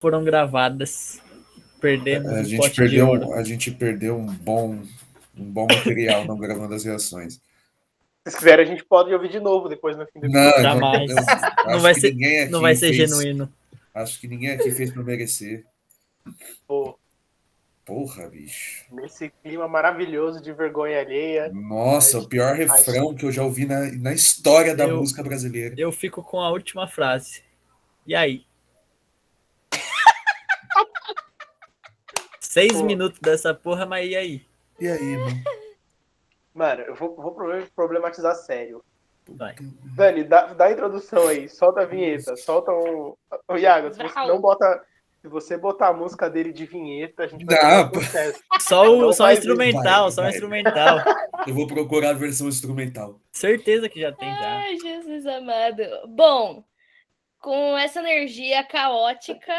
foram gravadas. Perdemos A um gente, pote de perdeu, ouro. a gente perdeu um bom, um bom material não gravando as reações. Se quiserem, a gente pode ouvir de novo depois no fim do Não, eu- Jamais. eu Não vai ser- Não vai ser fez- genuíno. Acho que ninguém aqui fez pra merecer. Pô, Porra, bicho. nesse clima maravilhoso de vergonha alheia. Nossa, o pior refrão que eu já ouvi na, na história da Eu- música brasileira. Eu fico com a última frase. E aí? Seis Pô. minutos dessa porra, mas e aí? E aí, mano? Mano, eu vou, vou proble- problematizar sério. Vai. Dani, dá, dá a introdução aí, solta a vinheta, solta um. Ô, Iago, se você não bota. Se você botar a música dele de vinheta, a gente vai Dá, ter um sucesso. Só o, só o vai, instrumental, vai, só o vai. instrumental. Eu vou procurar a versão instrumental. Certeza que já tem já. Ai, Jesus amado. Bom, com essa energia caótica,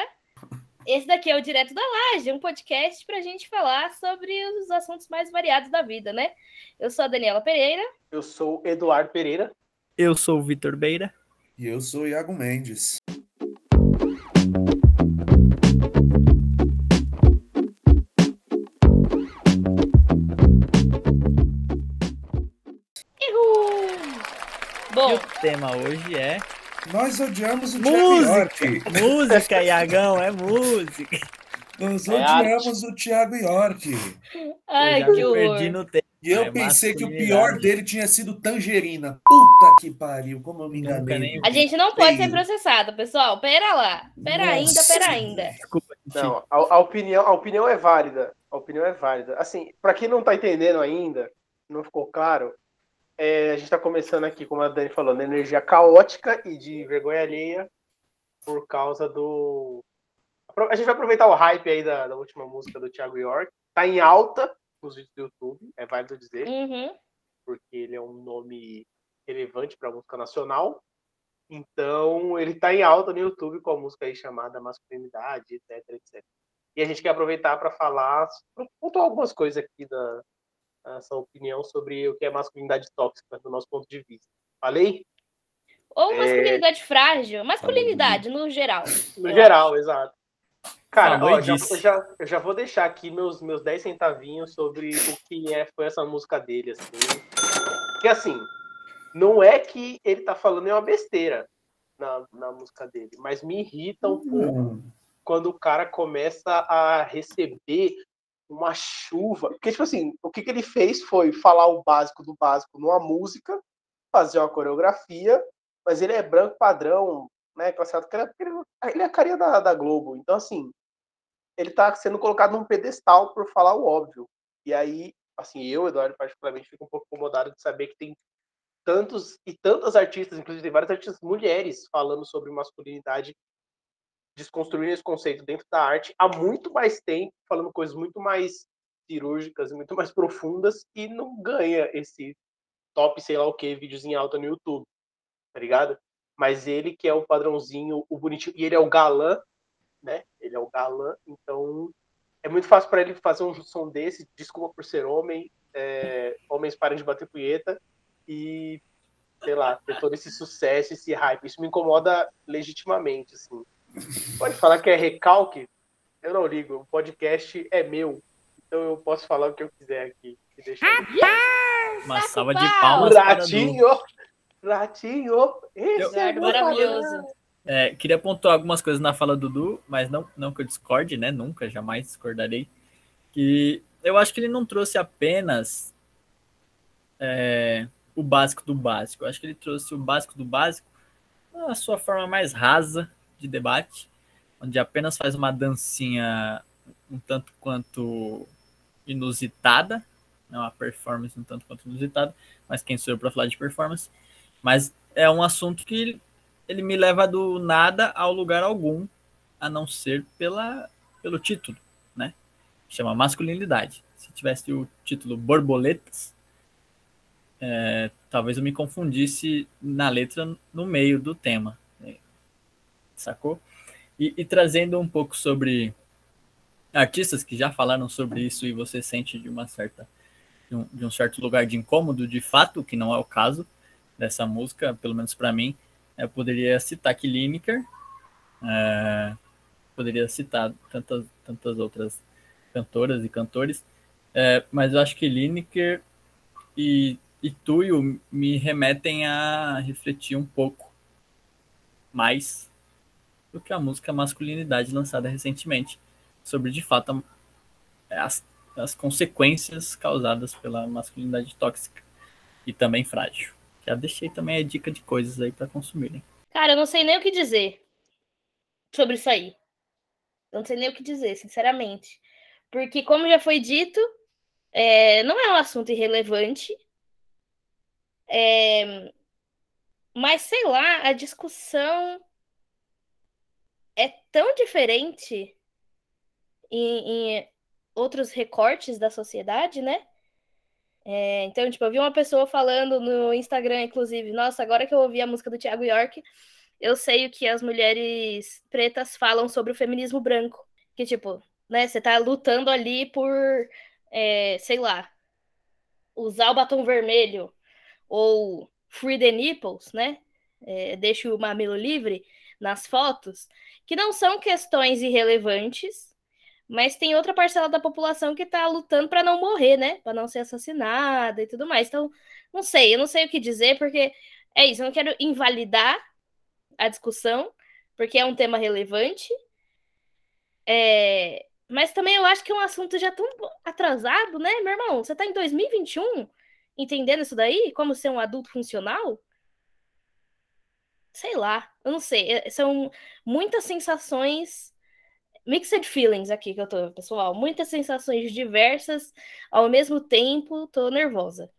esse daqui é o Direto da Laje, um podcast para a gente falar sobre os assuntos mais variados da vida, né? Eu sou a Daniela Pereira. Eu sou o Eduardo Pereira. Eu sou o Vitor Beira. E eu sou o Iago Mendes. Uhul! E Bom, o tema hoje é Nós odiamos o Thiago Música! York. música, Iagão, é música. Nós É odiamos o Thiago York. ai, que horror. no tempo. E eu É pensei que o pior dele tinha sido Tangerina. Puta que pariu, como eu me enganei. nem- A gente não pode ser processado, pessoal. Pera lá. Pera ainda, Nossa. pera ainda. Desculpa, gente. Não, a, a opinião, a opinião é válida. A opinião é válida. Assim, pra quem não tá entendendo ainda, não ficou claro, é, a gente tá começando aqui, como a Dani falou, na energia caótica e de vergonha alheia por causa do. A gente vai aproveitar o hype aí da, da última música do Thiago York. Tá em alta nos vídeos do YouTube, é válido dizer, Uhum. porque ele é um nome relevante pra música nacional. Então, ele tá em alta no YouTube com a música aí chamada Masculinidade, etc, etc. E a gente quer aproveitar para falar, pontuar algumas coisas aqui da essa opinião sobre o que é masculinidade tóxica do nosso ponto de vista. Falei? Ou É. masculinidade frágil. Masculinidade, no geral. No geral, exato. Cara, ó, já, eu, já, eu já vou deixar aqui meus, meus 10 centavinhos sobre o que é, foi essa música dele, assim. Porque assim, não é que ele tá falando é uma besteira na, na música dele, mas me irrita um pouco Hum, quando o cara começa a receber uma chuva. Porque, tipo assim, o que, que ele fez foi falar o básico do básico numa música, fazer uma coreografia, mas ele é branco padrão, né? Classificado, é- é- ele é a carinha da, da Globo. Então, assim, ele tá sendo colocado num pedestal por falar o óbvio. E aí, assim, eu, Eduardo, particularmente, fico um pouco incomodado de saber que tem tantos e tantas artistas, inclusive tem várias artistas mulheres falando sobre masculinidade desconstruindo esse conceito dentro da arte há muito mais tempo, falando coisas muito mais cirúrgicas e muito mais profundas e não ganha esse top, sei lá o que, vídeos em alta no YouTube, tá ligado? Mas ele que é o padrãozinho, o bonitinho, e ele é o galã, né? Ele é o galã, então é muito fácil para ele fazer um som desse, desculpa por ser homem, é, homens parem de bater punheta e, sei lá, ter todo esse sucesso, esse hype. Isso me incomoda legitimamente, assim. Pode falar que é recalque, eu não ligo. O podcast é meu. Então eu posso falar o que eu quiser aqui. Deixar Uma salva de palmas. Ratinho! Ratinho! Esse Eu- é meu maravilhoso. É, queria pontuar algumas coisas na fala do Dudu, mas não, não que eu discorde, né? Nunca, jamais discordarei. Que eu acho que ele não trouxe apenas é, o básico do básico. Eu acho que ele trouxe o básico do básico a sua forma mais rasa de debate, onde apenas faz uma dancinha um tanto quanto inusitada, não uma performance um tanto quanto inusitada, mas quem sou eu para falar de performance? Mas é um assunto que ele, me leva do nada ao lugar algum, a não ser pela, pelo título, né? Chama masculinidade. Se tivesse o título Borboletas, é, talvez eu me confundisse na letra no meio do tema, né? Sacou? E, e trazendo um pouco sobre artistas que já falaram sobre isso e você sente de uma certa de um, de um certo lugar de incômodo, de fato, que não é o caso dessa música, pelo menos para mim, eu poderia citar aqui Lineker, é, poderia citar tantas, tantas outras cantoras e cantores, é, mas eu acho que Lineker e, e Tuyo me remetem a refletir um pouco mais do que a música Masculinidade lançada recentemente, sobre de fato as, as consequências causadas pela masculinidade tóxica e também frágil. Já deixei também a dica de coisas aí para consumirem. Cara, eu não sei nem o que dizer sobre isso aí. Não sei nem o que dizer, sinceramente. Porque, como já foi dito, é, não é um assunto irrelevante. É, mas, sei lá, a discussão é tão diferente em, em outros recortes da sociedade, né? É, então, tipo, eu vi uma pessoa falando no Instagram, inclusive, nossa, agora que eu ouvi a música do Thiago York, eu sei o que as mulheres pretas falam sobre o feminismo branco. Que, tipo, né, você tá lutando ali por, é, sei lá, usar o batom vermelho ou free the nipples, né? É, deixa o mamilo livre nas fotos, que não são questões irrelevantes, mas tem outra parcela da população que está lutando para não morrer, né? Para não ser assassinada e tudo mais. Então, não sei, eu não sei o que dizer, porque é isso, eu não quero invalidar a discussão, porque é um tema relevante. É... Mas também eu acho que é um assunto já tão atrasado, né, meu irmão? Você está em 2021 entendendo isso daí? Como ser um adulto funcional? Sei lá, eu não sei. É, são muitas sensações, mixed feelings aqui que eu tô, pessoal. Muitas sensações diversas ao mesmo tempo. Tô nervosa.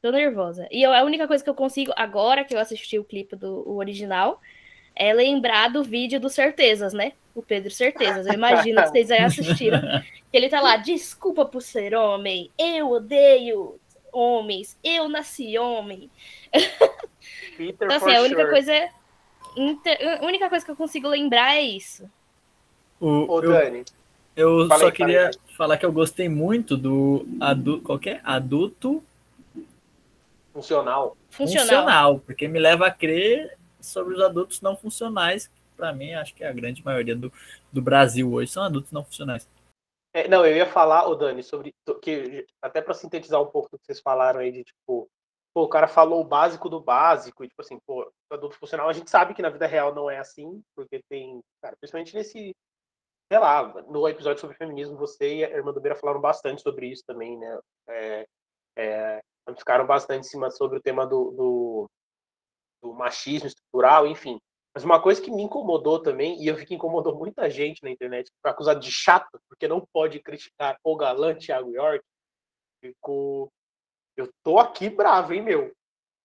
Tô nervosa. E eu, a única coisa que eu consigo, agora que eu assisti o clipe do o original, é lembrar do vídeo do Certezas, né? O Pedro Certezas. Eu imagino que vocês aí assistiram. Que ele tá lá, desculpa por ser homem, eu odeio homens, eu nasci homem. Peter então, assim, a única sure. coisa. A única coisa que eu consigo lembrar é isso. O, Ô, Dani. Eu, eu só queria falar que eu gostei muito do adulto. Qual é? Adulto. Funcional. Funcional. Funcional, porque me leva a crer sobre os adultos não funcionais, que para mim acho que é a grande maioria do, do Brasil hoje são adultos não funcionais. É, não, eu ia falar, o Dani, sobre que até para sintetizar um pouco do que vocês falaram aí de tipo pô, o cara falou o básico do básico, e tipo assim, pô, adulto funcional, a gente sabe que na vida real não é assim, porque tem, cara, principalmente nesse, sei lá, no episódio sobre feminismo, você e a irmã do Beira falaram bastante sobre isso também, né? É, é, ficaram bastante em cima sobre o tema do, do, do, machismo estrutural, enfim. Mas uma coisa que me incomodou também, e eu vi que incomodou muita gente na internet, foi acusado de chato, porque não pode criticar o galã Thiago York, ficou eu tô aqui bravo, hein, meu?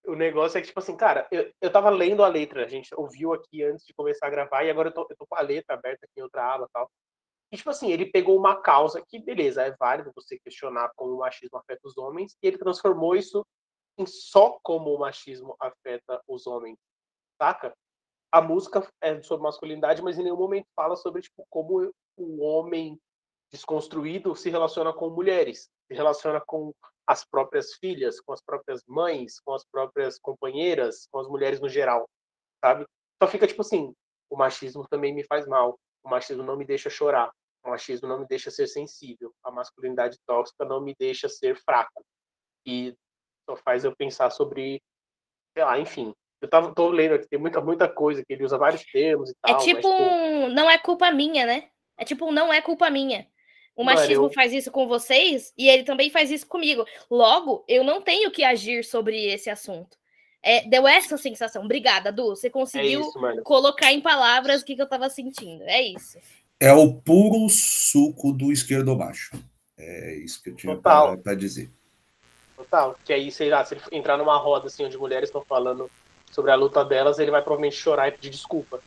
O negócio é que, tipo assim, cara, eu, eu tava lendo a letra, a gente ouviu aqui antes de começar a gravar, e agora eu tô, eu tô com a letra aberta aqui em outra aba e tal. E, tipo assim, ele pegou uma causa que, beleza, é válido você questionar como o machismo afeta os homens, e ele transformou isso em só como o machismo afeta os homens, saca? A música é sobre masculinidade, mas em nenhum momento fala sobre, tipo, como o homem desconstruído se relaciona com mulheres, se relaciona com as próprias filhas, com as próprias mães, com as próprias companheiras, com as mulheres no geral, sabe? Só fica tipo assim, o machismo também me faz mal, o machismo não me deixa chorar, o machismo não me deixa ser sensível, a masculinidade tóxica não me deixa ser fraco. E só faz eu pensar sobre, sei lá, enfim. Eu tava, tô lendo aqui, tem muita, muita coisa que ele usa vários termos e é tal. É tipo, mas, um, não é culpa minha, né? É tipo, não é culpa minha. O machismo Mano, eu... faz isso com vocês e ele também faz isso comigo. Logo, eu não tenho que agir sobre esse assunto. É, deu essa sensação. Obrigada, Du. Você conseguiu é isso, colocar em palavras o que, que eu estava sentindo. É isso. É o puro suco do esquerdo baixo. É isso que eu tinha para dizer. Total. Que aí, sei lá, se ele entrar numa roda assim, onde mulheres estão falando sobre a luta delas, ele vai provavelmente chorar e pedir desculpa.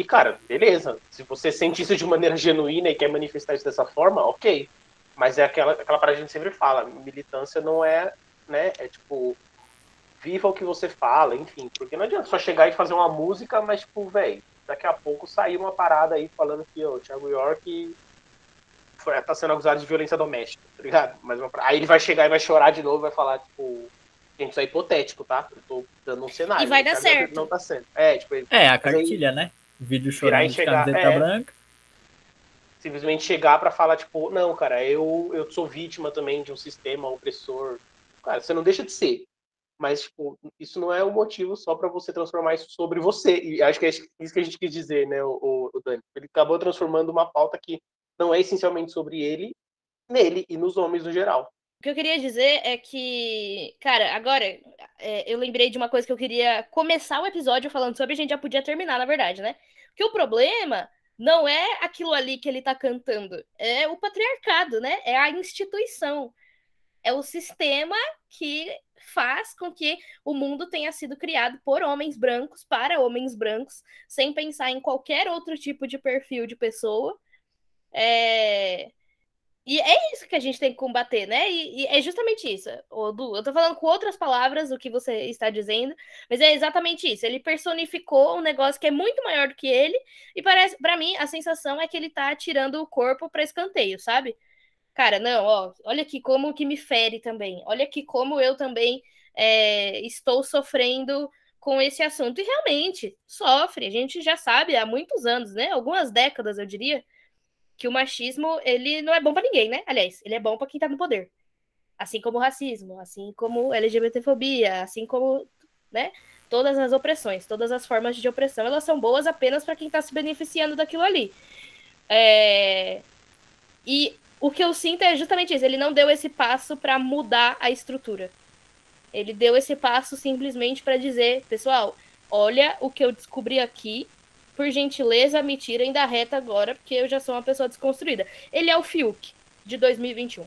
E, cara, beleza. Se você sente isso de maneira genuína e quer manifestar isso dessa forma, ok. Mas é aquela, aquela parada que a gente sempre fala: militância não é, né? É tipo, viva o que você fala, enfim. Porque não adianta só chegar e fazer uma música, mas, tipo, velho, daqui a pouco sair uma parada aí falando que o Thiago York foi, tá sendo acusado de violência doméstica, tá ligado? Mas uma, aí ele vai chegar e vai chorar de novo e vai falar, tipo, gente, isso é hipotético, tá? Eu tô dando um cenário. E vai dar certo. Não tá sendo. É, tipo, é a cartilha, aí, né? Vídeo chorando de chegar, camiseta é, branca. simplesmente chegar para falar, tipo, não, cara, eu, eu sou vítima também de um sistema opressor. Cara, você não deixa de ser. Mas, tipo, isso não é o motivo só para você transformar isso sobre você. E acho que é isso que a gente quis dizer, né, o, o Dani. Ele acabou transformando uma pauta que não é essencialmente sobre ele, nele e nos homens no geral. O que eu queria dizer é que, cara, agora é, eu lembrei de uma coisa que eu queria começar o episódio falando sobre, a gente já podia terminar, na verdade, né? Que o problema não é aquilo ali que ele tá cantando, é o patriarcado, né? É a instituição. É o sistema que faz com que o mundo tenha sido criado por homens brancos, para homens brancos, sem pensar em qualquer outro tipo de perfil de pessoa. É... E é isso que a gente tem que combater, né? E, e é justamente isso. Du, eu tô falando com outras palavras o que você está dizendo, mas é exatamente isso. Ele personificou um negócio que é muito maior do que ele, e parece, para mim, a sensação é que ele tá tirando o corpo para escanteio, sabe? Cara, não, ó, olha aqui como que me fere também. Olha aqui como eu também é, estou sofrendo com esse assunto. E realmente sofre. A gente já sabe há muitos anos, né? Algumas décadas, eu diria que o machismo, ele não é bom para ninguém, né? Aliás, ele é bom para quem tá no poder. Assim como o racismo, assim como LGBTfobia, assim como, né? Todas as opressões, todas as formas de opressão, elas são boas apenas para quem tá se beneficiando daquilo ali. É... E o que eu sinto é justamente isso, ele não deu esse passo para mudar a estrutura. Ele deu esse passo simplesmente para dizer, pessoal, olha o que eu descobri aqui, por gentileza, me tirem da reta agora, porque eu já sou uma pessoa desconstruída. Ele é o Fiuk de 2021.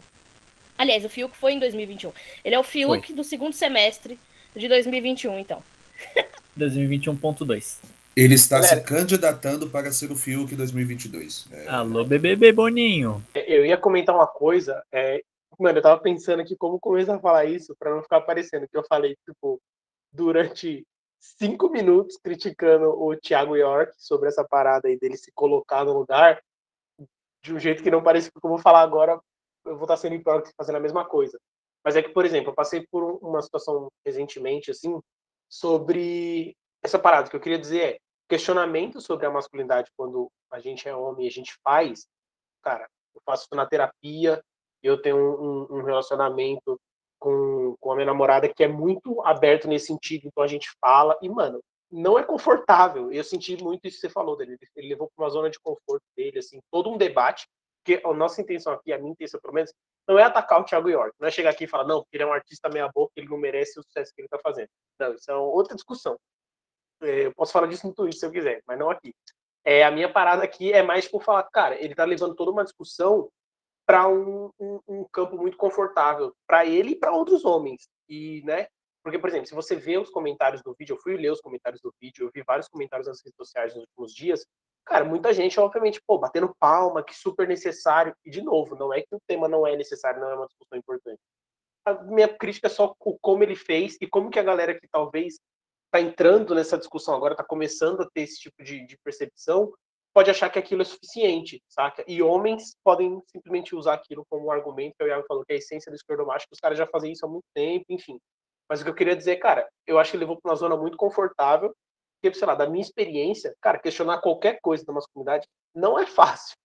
Aliás, o Fiuk foi em 2021. Ele é o Fiuk foi. do segundo semestre de 2021, então. 2021.2. Ele está se candidatando para ser o Fiuk 2022. É... Alô, bebê Boninho. Eu ia comentar uma coisa. É... Mano, eu tava pensando aqui como começar a falar isso para não ficar parecendo que eu falei, tipo, durante cinco minutos criticando o Thiago York sobre essa parada aí dele se colocar no lugar de um jeito que não parece que eu vou falar agora, eu vou estar sendo hipócrita fazendo a mesma coisa. Mas é que, por exemplo, eu passei por uma situação recentemente, assim, sobre essa parada. que eu queria dizer é, questionamento sobre a masculinidade quando a gente é homem e a gente faz, cara, eu faço na terapia, eu tenho um, um relacionamento com, com a minha namorada que é muito aberto nesse sentido, então a gente fala, e, mano, não é confortável. Eu senti muito isso que você falou dele. Ele levou para uma zona de conforto dele, assim, todo um debate, porque a nossa intenção aqui, a minha intenção pelo menos, não é atacar o Thiago York, não é chegar aqui e falar, não, ele é um artista meia-boca, ele não merece o sucesso que ele está fazendo. Não, isso é outra discussão. É, eu posso falar disso no Twitter se eu quiser, mas não aqui. É, a minha parada aqui é mais por falar, cara, ele tá levando toda uma discussão para um, um, um, campo muito confortável para ele e para outros homens. E, né? Porque, por exemplo, se você vê os comentários do vídeo, eu fui ler os comentários do vídeo, eu vi vários comentários nas redes sociais nos últimos dias. Cara, muita gente, obviamente, pô, batendo palma, que super necessário. E, de novo, não é que o tema não é necessário, não é uma discussão importante. A minha crítica é só como ele fez e como que a galera que talvez está entrando nessa discussão agora, está começando a ter esse tipo de, de percepção, pode achar que aquilo é suficiente, saca? E homens podem simplesmente usar aquilo como um argumento, que o Iago falou que é a essência do esquerdomacho, que os caras já fazem isso há muito tempo, enfim. Mas o que eu queria dizer, cara, eu acho que levou para uma zona muito confortável, porque, sei lá, da minha experiência, cara, questionar qualquer coisa da masculinidade não é fácil.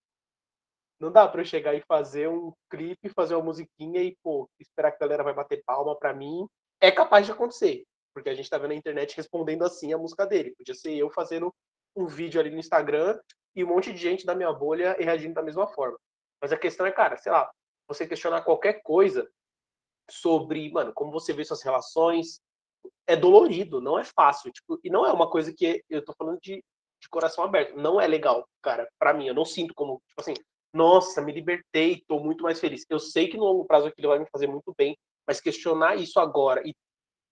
Não dá para eu chegar e fazer um clipe, fazer uma musiquinha e, pô, esperar que a galera vai bater palma para mim. É capaz de acontecer, porque a gente tá vendo a internet respondendo assim a música dele. Podia ser eu fazendo um vídeo ali no Instagram e um monte de gente da minha bolha reagindo da mesma forma. Mas a questão é, cara, sei lá, você questionar qualquer coisa sobre, mano, como você vê suas relações, é dolorido, não é fácil, tipo, e não é uma coisa que eu tô falando de, de coração aberto, não é legal, cara, para mim, eu não sinto como, tipo assim, nossa, me libertei, tô muito mais feliz. Eu sei que no longo prazo aquilo vai me fazer muito bem, mas questionar isso agora e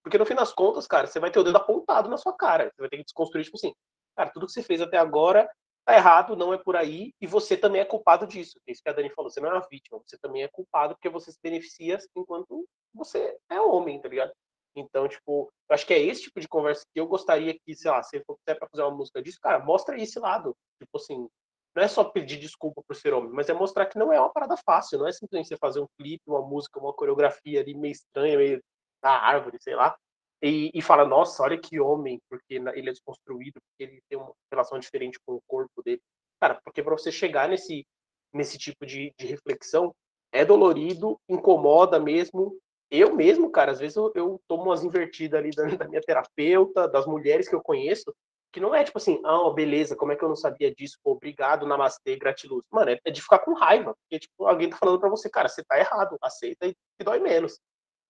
porque no fim das contas, cara, você vai ter o dedo apontado na sua cara. Você vai ter que desconstruir, tipo assim, cara, tudo que você fez até agora tá errado, não é por aí, e você também é culpado disso. É isso que a Dani falou, você não é uma vítima, você também é culpado porque você se beneficia enquanto você é homem, tá ligado? Então, tipo, eu acho que é esse tipo de conversa que eu gostaria que, sei lá, se for para fazer uma música disso, cara, mostra esse lado. Tipo assim, não é só pedir desculpa por ser homem, mas é mostrar que não é uma parada fácil, não é simplesmente você fazer um clipe, uma música, uma coreografia ali meio estranha, meio da árvore, sei lá, e, e, fala, nossa, olha que homem, porque ele é desconstruído, porque ele tem uma relação diferente com o corpo dele. Cara, porque para você chegar nesse, nesse tipo de, de reflexão, é dolorido, incomoda mesmo. Eu mesmo, cara, às vezes eu, eu tomo umas invertidas ali da, da, minha terapeuta, das mulheres que eu conheço, que não é tipo assim, ah, beleza, como é que eu não sabia disso? Pô, obrigado, namastê, gratiluz. Mano, é, é, de ficar com raiva, porque, tipo, alguém tá falando pra você, cara, você tá errado, aceita e dói menos.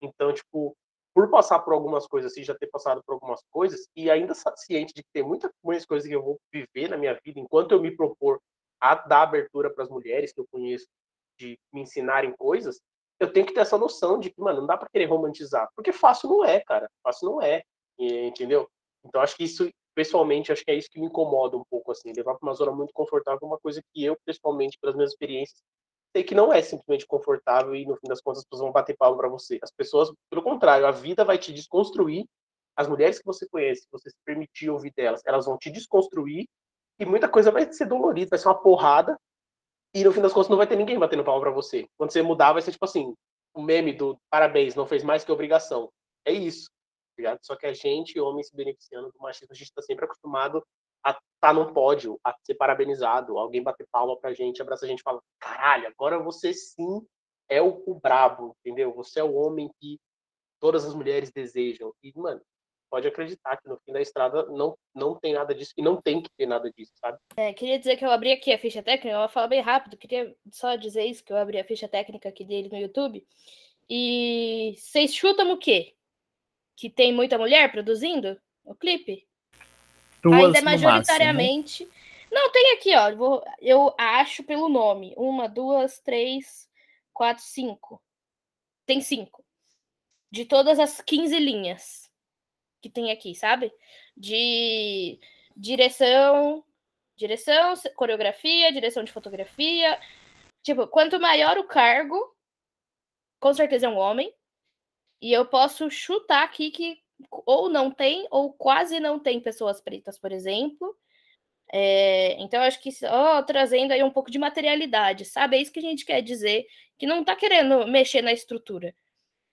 Então, tipo, por passar por algumas coisas assim, já ter passado por algumas coisas, e ainda ciente de que tem muitas coisas que eu vou viver na minha vida, enquanto eu me propor a dar abertura para as mulheres que eu conheço, de me ensinarem coisas, eu tenho que ter essa noção de que, mano, não dá para querer romantizar, porque fácil não é, cara, fácil não é, entendeu? Então acho que isso, pessoalmente, acho que é isso que me incomoda um pouco, assim, levar para uma zona muito confortável, uma coisa que eu, pessoalmente, pelas minhas experiências, sei que não é simplesmente confortável e no fim das contas as pessoas vão bater palma para você. As pessoas, pelo contrário, a vida vai te desconstruir. As mulheres que você conhece, você se permitir ouvir delas, elas vão te desconstruir e muita coisa vai ser dolorida, vai ser uma porrada e no fim das contas não vai ter ninguém batendo palma para você. Quando você mudar, vai ser tipo assim, o meme do parabéns, não fez mais que obrigação. É isso. Tá? Só que a gente, homem, se beneficiando do machismo, a gente está sempre acostumado a tá num pódio, a ser parabenizado, alguém bater palma pra gente, abraça a gente e fala, caralho, agora você sim é o, o brabo, entendeu? Você é o homem que todas as mulheres desejam. E, mano, pode acreditar que no fim da estrada não, não tem nada disso e não tem que ter nada disso, sabe? É, queria dizer que eu abri aqui a ficha técnica, eu vou falar bem rápido, queria só dizer isso, que eu abri a ficha técnica aqui dele no YouTube. E vocês chutam o quê? Que tem muita mulher produzindo o clipe? Duas Ainda majoritariamente. Máximo. Não, tem aqui, ó. Vou, eu acho pelo nome. Uma, duas, três, quatro, cinco. Tem cinco. De todas as 15 linhas que tem aqui, sabe? De direção, direção, coreografia, direção de fotografia. Tipo, quanto maior o cargo, com certeza é um homem. E eu posso chutar aqui que ou não tem, ou quase não tem pessoas pretas, por exemplo. É, então, acho que trazendo aí um pouco de materialidade, sabe? É isso que a gente quer dizer, que não tá querendo mexer na estrutura.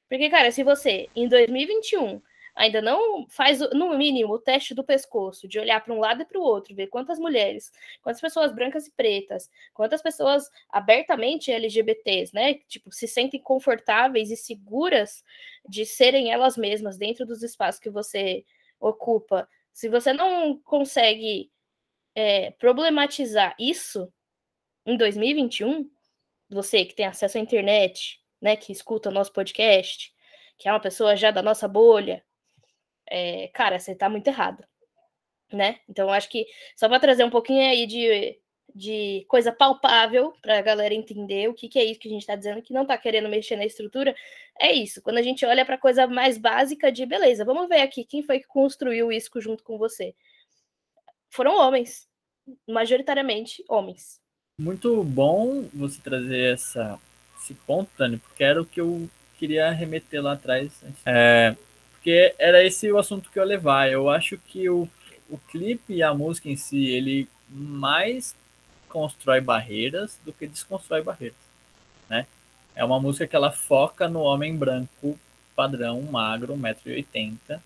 Porque, cara, se você, em 2021, ainda não faz, no mínimo, o teste do pescoço, de olhar para um lado e para o outro, ver quantas mulheres, quantas pessoas brancas e pretas, quantas pessoas abertamente LGBTs, né, tipo, se sentem confortáveis e seguras de serem elas mesmas dentro dos espaços que você ocupa. Se você não consegue é, problematizar isso em 2021, você que tem acesso à internet, né, que escuta o nosso podcast, que é uma pessoa já da nossa bolha, é, cara, você tá muito errado, né? Então, acho que só para trazer um pouquinho aí de, de coisa palpável para a galera entender o que, que é isso que a gente está dizendo, que não está querendo mexer na estrutura, é isso. Quando a gente olha para coisa mais básica de beleza, vamos ver aqui quem foi que construiu isso junto com você. Foram homens, majoritariamente homens. Muito bom você trazer essa, esse ponto, Tânia, porque era o que eu queria remeter lá atrás. É, porque era esse o assunto que eu ia levar. Eu acho que o, o clipe e a música em si, ele mais constrói barreiras do que desconstrói barreiras, né? É uma música que ela foca no homem branco padrão, magro, 1,80m,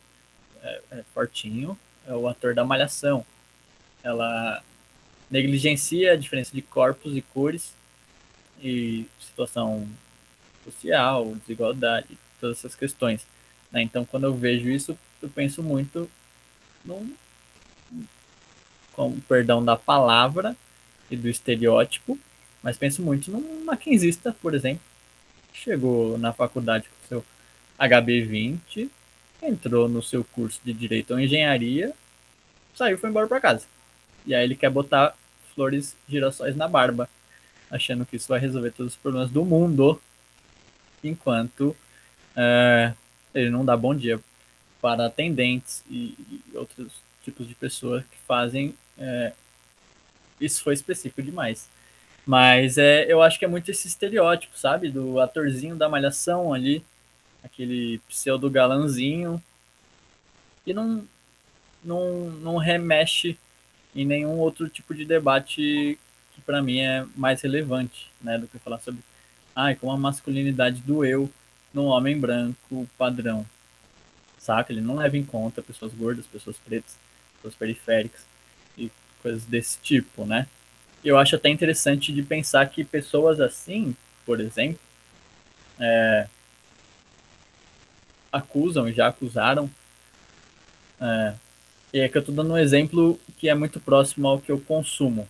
é, é, fortinho, é o ator da malhação. Ela negligencia a diferença de corpos e cores e situação social, desigualdade, todas essas questões. Né? Então, quando eu vejo isso, eu penso muito num, com perdão da palavra e do estereótipo, mas penso muito num maquinzista, por exemplo, chegou na faculdade com seu HB20, entrou no seu curso de Direito ou Engenharia, saiu e foi embora para casa. E aí ele quer botar flores girassóis na barba, achando que isso vai resolver todos os problemas do mundo, enquanto é, ele não dá bom dia para atendentes e, e outros tipos de pessoas que fazem. É, isso foi específico demais. Mas é, eu acho que é muito esse estereótipo, sabe? Do atorzinho da malhação ali, aquele pseudo galanzinho, que não, não, não remexe em nenhum outro tipo de debate que para mim é mais relevante, né? Do que falar sobre ai, como a masculinidade do eu no homem branco padrão. Saca? Ele não leva em conta pessoas gordas, pessoas pretas, pessoas periféricas e coisas desse tipo, né? eu acho até interessante de pensar que pessoas assim, por exemplo, é, acusam, já acusaram. É, e é que eu estou dando um exemplo que é muito próximo ao que eu consumo,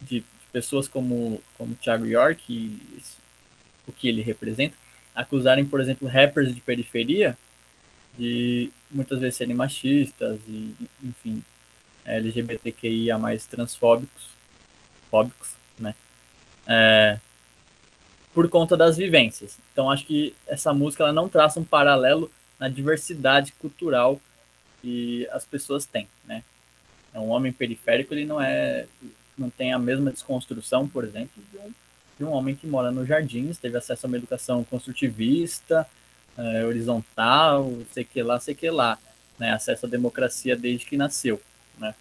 de, de pessoas como, como Thiago York e o que ele representa, acusarem, por exemplo, rappers de periferia de muitas vezes serem machistas e, enfim, LGBTQIA mais transfóbicos, fóbicos, né? É, por conta das vivências. Então acho que essa música ela não traça um paralelo na diversidade cultural que as pessoas têm, né? É um homem periférico ele não é não tem a mesma desconstrução, por exemplo, de um, de um homem que mora nos jardins, teve acesso a uma educação construtivista, é, horizontal, sei que lá, sei que lá, né? Acesso à democracia desde que nasceu, né?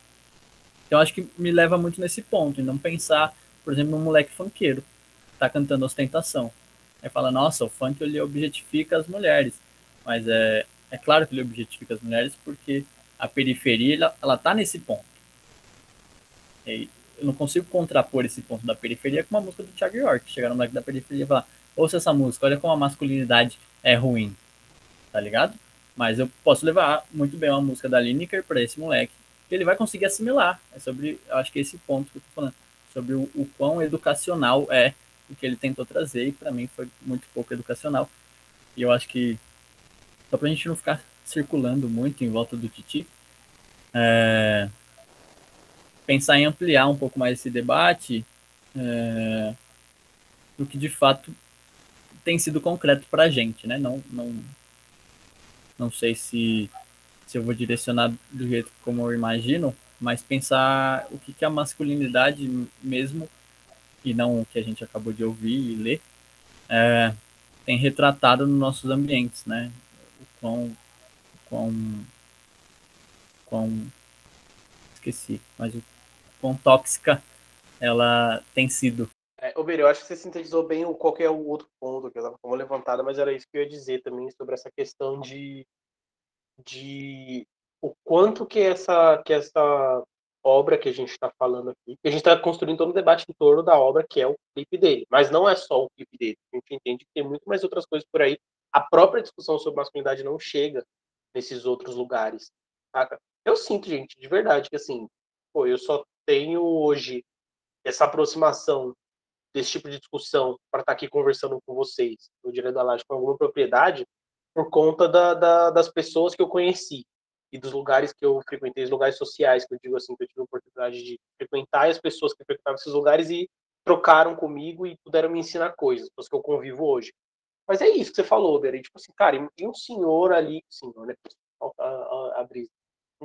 Então acho que me leva muito nesse ponto, e não pensar, por exemplo, num moleque funkeiro tá cantando ostentação. Aí fala, nossa, o funk ele objetifica as mulheres. Mas é, é claro que ele objetifica as mulheres porque a periferia, ela, ela tá nesse ponto. E eu não consigo contrapor esse ponto da periferia com uma música do Thiago York. Chegar no moleque da periferia e falar, ouça essa música, olha como a masculinidade é ruim. Tá ligado? Mas eu posso levar muito bem uma música da Lineker para esse moleque, que ele vai conseguir assimilar. É sobre, eu acho que é esse ponto que eu tô falando, sobre o, o quão educacional é o que ele tentou trazer, e para mim foi muito pouco educacional. E eu acho que, só para a gente não ficar circulando muito em volta do Titi, é, pensar em ampliar um pouco mais esse debate é, do que de fato tem sido concreto para a gente, né? Não, não, não sei se, se eu vou direcionar do jeito como eu imagino, mas pensar o que, que a masculinidade mesmo e não o que a gente acabou de ouvir e ler, é, tem retratado nos nossos ambientes, né? O quão, quão, quão esqueci, mas o quão tóxica ela tem sido. É, Ober, eu acho que você sintetizou bem qualquer outro ponto que eu estava levantado, mas era isso que eu ia dizer também sobre essa questão de, de o quanto que essa, que essa obra que a gente está falando aqui. A gente está construindo todo um debate em torno da obra que é o clipe dele. Mas não é só o clipe dele. A gente entende que tem muito mais outras coisas por aí. A própria discussão sobre masculinidade não chega nesses outros lugares. Eu sinto, gente, de verdade, que assim, pô, eu só tenho hoje essa aproximação desse tipo de discussão para estar tá aqui conversando com vocês, no Direito da Laje, com alguma propriedade, por conta da, da, das pessoas que eu conheci e dos lugares que eu frequentei, os lugares sociais, que eu digo assim, que eu tive a oportunidade de frequentar e as pessoas que frequentavam esses lugares e trocaram comigo e puderam me ensinar coisas, pessoas que eu convivo hoje. Mas é isso que você falou, Beri, tipo assim, cara, e um senhor ali, senhor, né, falta a, a, brisa,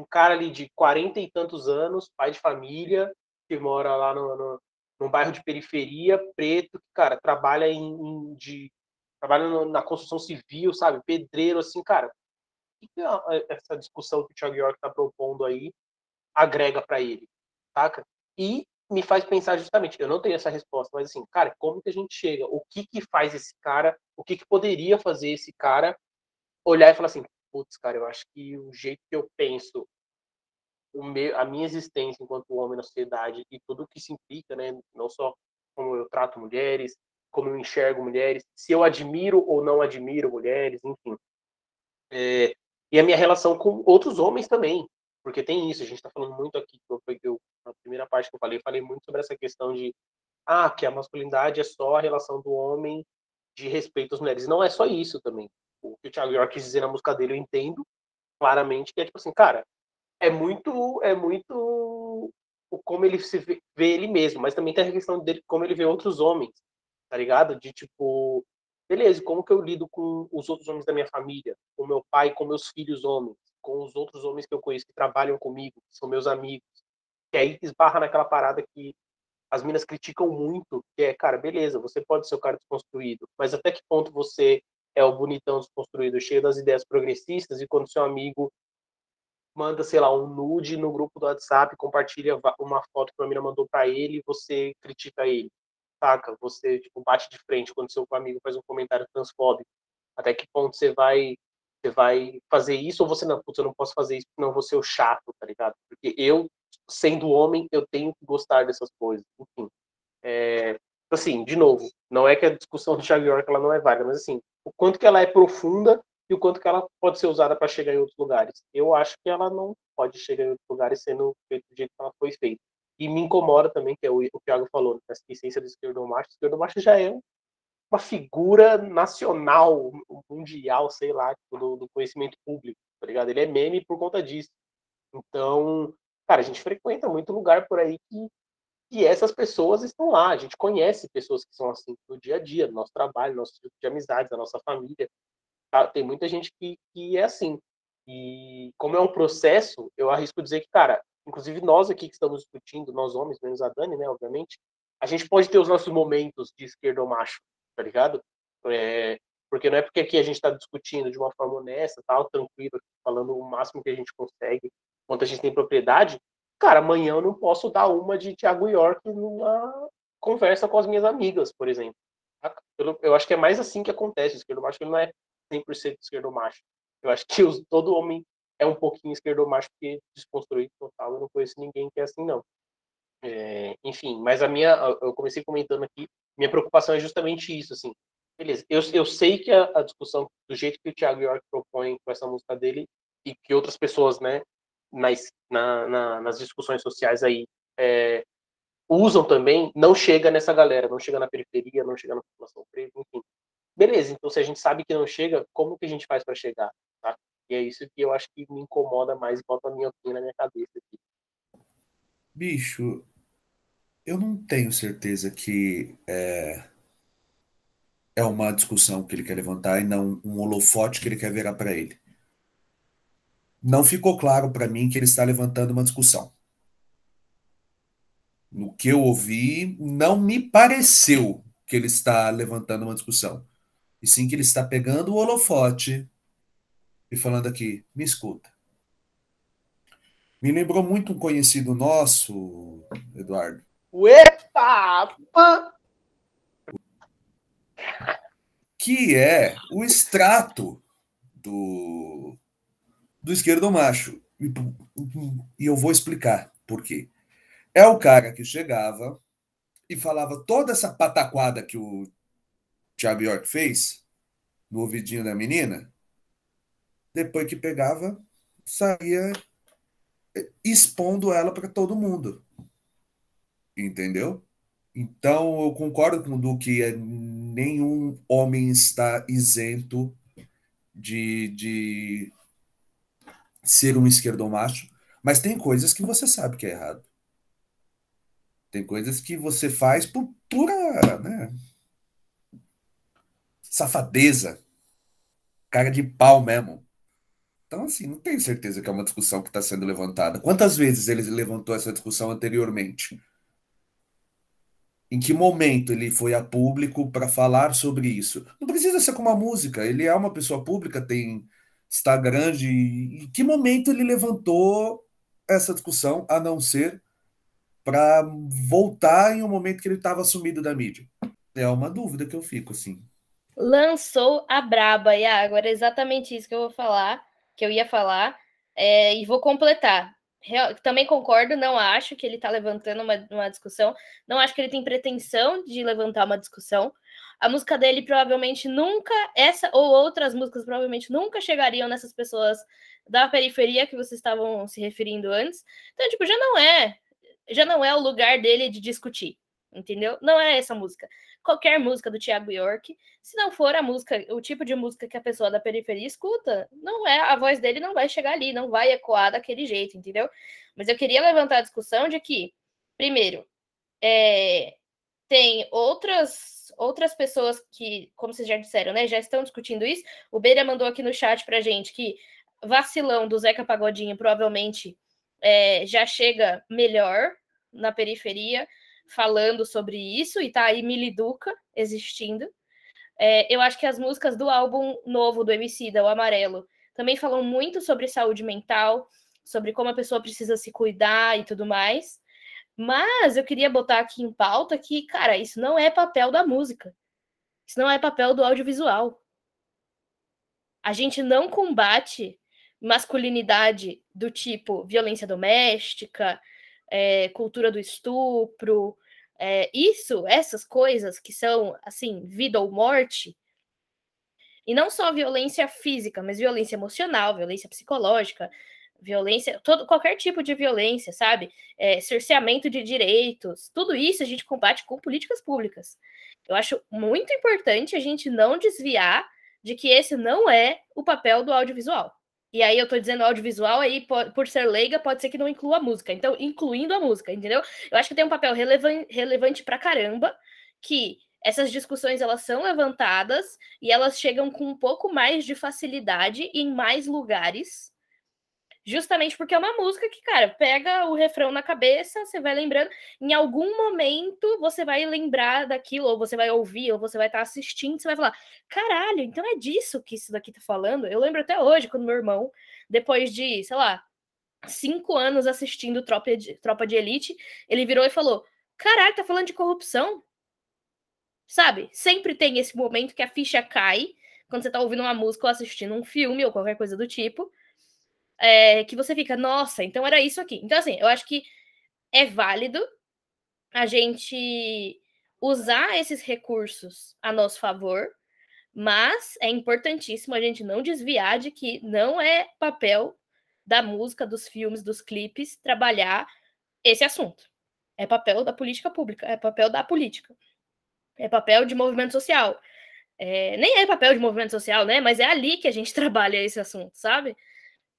um cara ali de quarenta e tantos anos, pai de família, que mora lá no, no, bairro de periferia, preto, que, cara, trabalha em, em de trabalha na construção civil, sabe, pedreiro, assim, cara, que essa discussão que o Thiago York está propondo aí agrega para ele, saca? E me faz pensar justamente, eu não tenho essa resposta, mas assim, cara, como que a gente chega? O que que faz esse cara, o que que poderia fazer esse cara olhar e falar assim, putz, cara, eu acho que o jeito que eu penso, meu, a minha existência enquanto homem na sociedade e tudo o que se implica, né, não só como eu trato mulheres, como eu enxergo mulheres, se eu admiro ou não admiro mulheres, enfim. É, e a minha relação com outros homens também, porque tem isso, a gente está falando muito aqui, eu, eu, na primeira parte que eu falei, falei muito sobre essa questão de ah, que a masculinidade é só a relação do homem de respeito às mulheres. Não é só isso também. O que o Thiago York quis dizer na música dele, eu entendo claramente que é tipo assim, cara, é muito, é muito como ele se vê, vê ele mesmo, mas também tem a questão dele como ele vê outros homens, tá ligado? De tipo, beleza, como que eu lido com os outros homens da minha família, com meu pai, com meus filhos homens, com os outros homens que eu conheço que trabalham comigo, que são meus amigos. Que aí esbarra naquela parada que as minas criticam muito, que é, cara, beleza, você pode ser o cara desconstruído, mas até que ponto você é o bonitão desconstruído, cheio das ideias progressistas, e quando seu amigo manda, sei lá, um nude no grupo do WhatsApp, compartilha uma foto que a mina mandou para ele, você critica ele saca? Você, tipo, bate de frente quando seu amigo faz um comentário transfóbico. Até que ponto você vai você vai fazer isso ou você não, putz, eu não posso fazer isso, não vou ser o chato, tá ligado? Porque eu sendo homem, eu tenho que gostar dessas coisas. Enfim, é, assim, de novo, não é que a discussão do Thiago York ela não é válida, mas assim, o quanto que ela é profunda e o quanto que ela pode ser usada para chegar em outros lugares. Eu acho que ela não pode chegar em outros lugares sendo feita do jeito que ela foi feita. E me incomoda também, que é o, o Thiago falou, né, essa essência do esquerdo macho. O esquerdo macho já é uma figura nacional, mundial, sei lá, tipo, do, do conhecimento público, tá ligado? Ele é meme por conta disso. Então, cara, a gente frequenta muito lugar por aí que, que essas pessoas estão lá. A gente conhece pessoas que são assim no dia a dia, no nosso trabalho, no nosso tipo de amizades, na nossa família. Tá? Tem muita gente que, que é assim. E como é um processo, eu arrisco dizer que, cara, inclusive nós aqui que estamos discutindo, nós homens, menos a Dani, né, obviamente, a gente pode ter os nossos momentos de esquerdo ou macho, tá ligado? É, porque não é porque aqui a gente está discutindo de uma forma honesta, tal, tranquilo, falando o máximo que a gente consegue, quanto a gente tem propriedade, cara, amanhã eu não posso dar uma de Thiago York numa conversa com as minhas amigas, por exemplo. Eu, eu acho que é mais assim que acontece, o esquerdo macho não é 100% esquerdo macho. Eu acho que os, todo homem é um pouquinho esquerdo macho porque desconstruído total. Eu não conheço ninguém que é assim, não. É, enfim, mas a minha, eu comecei comentando aqui, minha preocupação é justamente isso, assim. Beleza, eu, eu sei que a, a discussão, do jeito que o Thiago York propõe com essa música dele, e que outras pessoas, né, nas, na, na, nas discussões sociais aí é, usam também, não chega nessa galera, não chega na periferia, não chega na população preta, enfim. Beleza, então se a gente sabe que não chega, como que a gente faz para chegar? Tá? E é isso que eu acho que me incomoda mais bota a minha opinião na minha cabeça aqui. Bicho, eu não tenho certeza que é, é uma discussão que ele quer levantar e não um holofote que ele quer virar para ele. Não ficou claro para mim que ele está levantando uma discussão. No que eu ouvi, não me pareceu que ele está levantando uma discussão. E sim que ele está pegando o holofote e falando aqui, me escuta. Me lembrou muito um conhecido nosso, Eduardo. Epa! Que é o extrato do, do esquerdo macho. E, eu vou explicar por quê. É o cara que chegava e falava toda essa pataquada que o Thiago York fez no ouvidinho da menina, depois que pegava, saía expondo ela para todo mundo. Entendeu? Então, eu concordo com o Du que é, nenhum homem está isento de, de ser um esquerdomacho, mas tem coisas que você sabe que é errado. Tem coisas que você faz por pura né, safadeza, cara de pau mesmo. Então, assim, não tenho certeza que é uma discussão que está sendo levantada. Quantas vezes ele levantou essa discussão anteriormente? Em que momento ele foi a público para falar sobre isso? Não precisa ser com uma música, ele é uma pessoa pública, tem Instagram. De... Em que momento ele levantou essa discussão, a não ser para voltar em um momento que ele estava sumido da mídia? É uma dúvida que eu fico, assim lançou a braba. E agora é exatamente isso que eu vou falar, que eu ia falar, é, e vou completar. Real, também concordo, não acho que ele está levantando uma, uma discussão, não acho que ele tem pretensão de levantar uma discussão. A música dele provavelmente nunca, essa ou outras músicas provavelmente nunca chegariam nessas pessoas da periferia que vocês estavam se referindo antes. Então, tipo, já não é, já não é o lugar dele de discutir, entendeu? Não é essa música qualquer música do Thiago York, se não for a música, o tipo de música que a pessoa da periferia escuta, não é a voz dele não vai chegar ali, não vai ecoar daquele jeito, entendeu? Mas eu queria levantar a discussão de que, primeiro, é, tem outras outras pessoas que, como vocês já disseram, né, já estão discutindo isso. O Beira mandou aqui no chat pra gente que vacilão do Zeca Pagodinho provavelmente é, já chega melhor na periferia falando sobre isso, e tá aí Miliduca existindo. É, eu acho que as músicas do álbum novo do MC, da O Amarelo, também falam muito sobre saúde mental, sobre como a pessoa precisa se cuidar e tudo mais. Mas eu queria botar aqui em pauta que, cara, isso não é papel da música. Isso não é papel do audiovisual. A gente não combate masculinidade do tipo violência doméstica, é, cultura do estupro, é, isso, essas coisas que são assim, vida ou morte, e não só violência física, mas violência emocional, violência psicológica, violência, todo, qualquer tipo de violência, sabe? É, cerceamento de direitos, tudo isso a gente combate com políticas públicas. Eu acho muito importante a gente não desviar de que esse não é o papel do audiovisual. E aí eu tô dizendo audiovisual, aí por ser leiga, pode ser que não inclua a música. Então, incluindo a música, entendeu? Eu acho que tem um papel relevan relevante pra caramba, que essas discussões elas são levantadas e elas chegam com um pouco mais de facilidade em mais lugares Justamente porque é uma música que, cara, pega o refrão na cabeça, você vai lembrando, em algum momento você vai lembrar daquilo, ou você vai ouvir, ou você vai estar tá assistindo, você vai falar: caralho, então é disso que isso daqui tá falando. Eu lembro até hoje, quando meu irmão, depois de, sei lá, cinco anos assistindo Tropa de, Tropa de Elite, ele virou e falou: caralho, tá falando de corrupção? Sabe? Sempre tem esse momento que a ficha cai quando você tá ouvindo uma música ou assistindo um filme ou qualquer coisa do tipo é, que você fica, nossa, então era isso aqui. Então, assim, eu acho que é válido a gente usar esses recursos a nosso favor, mas é importantíssimo a gente não desviar de que não é papel da música, dos filmes, dos clipes trabalhar esse assunto. É papel da política pública, é papel da política, é papel de movimento social. É, nem é papel de movimento social, né? Mas é ali que a gente trabalha esse assunto, sabe?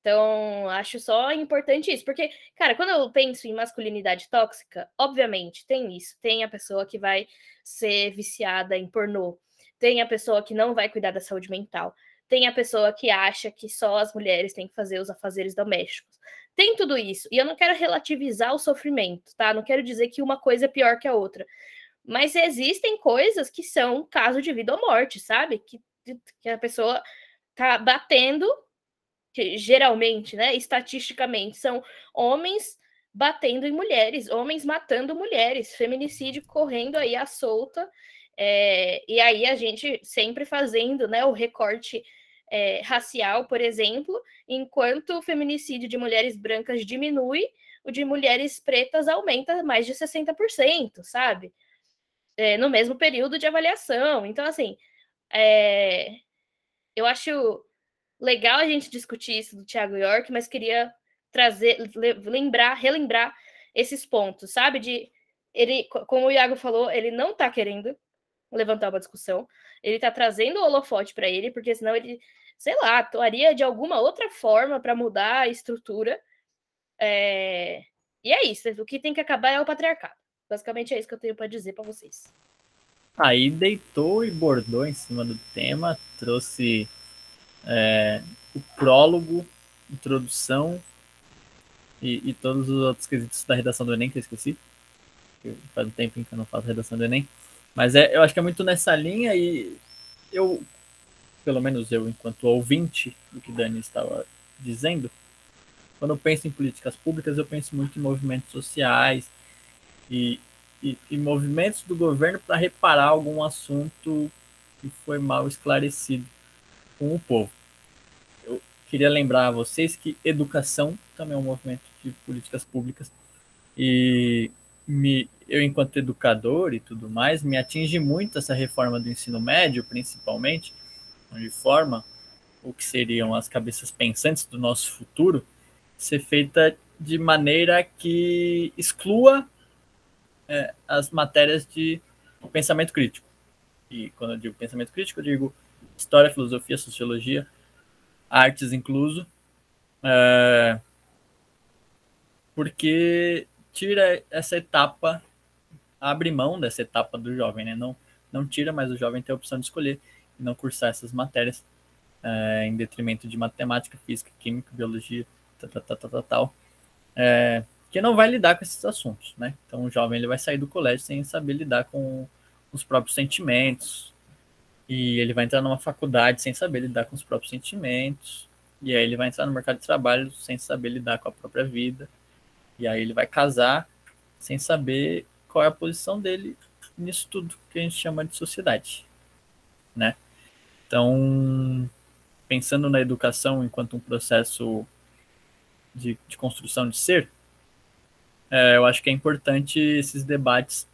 Então, acho só importante isso, porque, cara, quando eu penso em masculinidade tóxica, obviamente tem isso. Tem a pessoa que vai ser viciada em pornô, tem a pessoa que não vai cuidar da saúde mental, tem a pessoa que acha que só as mulheres têm que fazer os afazeres domésticos. Tem tudo isso. E eu não quero relativizar o sofrimento, tá? Não quero dizer que uma coisa é pior que a outra. Mas existem coisas que são caso de vida ou morte, sabe? Que, que a pessoa tá batendo que geralmente, né, estatisticamente, são homens batendo em mulheres, homens matando mulheres, feminicídio correndo aí à solta, é, e aí a gente sempre fazendo né, o recorte é, racial, por exemplo, enquanto o feminicídio de mulheres brancas diminui, o de mulheres pretas aumenta mais de 60%, sabe? É, no mesmo período de avaliação. Então, assim, é, eu acho legal a gente discutir isso do Thiago York, mas queria trazer, lembrar, relembrar esses pontos, sabe? De ele, como o Iago falou, ele não tá querendo levantar uma discussão, ele tá trazendo o holofote para ele, porque senão ele, sei lá, atuaria de alguma outra forma para mudar a estrutura. É... E é isso, o que tem que acabar é o patriarcado. Basicamente é isso que eu tenho para dizer para vocês. Aí deitou e bordou em cima do tema, trouxe é, o prólogo, introdução e, e, todos os outros quesitos da redação do Enem que eu esqueci. Faz um tempo que eu não faço redação do Enem. Mas é, eu acho que é muito nessa linha e eu, pelo menos eu, enquanto ouvinte do que Dani estava dizendo, quando eu penso em políticas públicas, eu penso muito em movimentos sociais e, e, e movimentos do governo para reparar algum assunto que foi mal esclarecido com o povo. Eu queria lembrar a vocês que educação também é um movimento de políticas públicas e me, eu, enquanto educador e tudo mais, me atinge muito essa reforma do ensino médio, principalmente, onde forma o que seriam as cabeças pensantes do nosso futuro, ser feita de maneira que exclua é, as matérias de pensamento crítico. E quando eu digo pensamento crítico, eu digo história, filosofia, sociologia, artes incluso, é, porque tira essa etapa, abre mão dessa etapa do jovem, né? Não, não tira mais o jovem ter a opção de escolher e não cursar essas matérias é, em detrimento de matemática, física, química, biologia, tal, tal, tal, tal, tal é, que não vai lidar com esses assuntos, né? Então o jovem ele vai sair do colégio sem saber lidar com os próprios sentimentos, e ele vai entrar numa faculdade sem saber lidar com os próprios sentimentos. E aí ele vai entrar no mercado de trabalho sem saber lidar com a própria vida. E aí ele vai casar sem saber qual é a posição dele nisso tudo que a gente chama de sociedade, né? Então, pensando na educação enquanto um processo de, de construção de ser, é, eu acho que é importante esses debates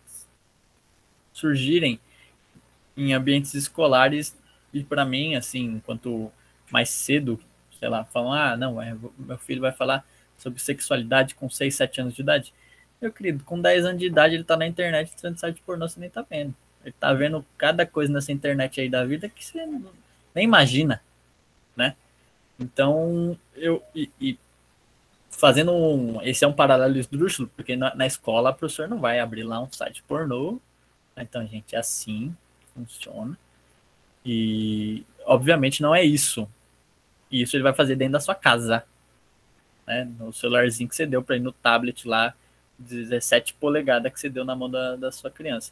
surgirem em ambientes escolares e para mim, assim, quanto mais cedo, sei lá, falam, ah, não, é, meu filho vai falar sobre sexualidade com 6, 7 anos de idade. Meu querido, com 10 anos de idade ele tá na internet trazendo site pornô, você nem tá vendo. Ele tá vendo cada coisa nessa internet aí da vida que você nem imagina, né? Então, eu. E, e fazendo um. Esse é um paralelo esdrúxulo, porque na, na escola o professor não vai abrir lá um site pornô. Então, gente, é assim funciona. E, obviamente, não é isso. Isso ele vai fazer dentro da sua casa. Né? No celularzinho que você deu para ir no tablet lá, 17 polegadas que você deu na mão da, da sua criança.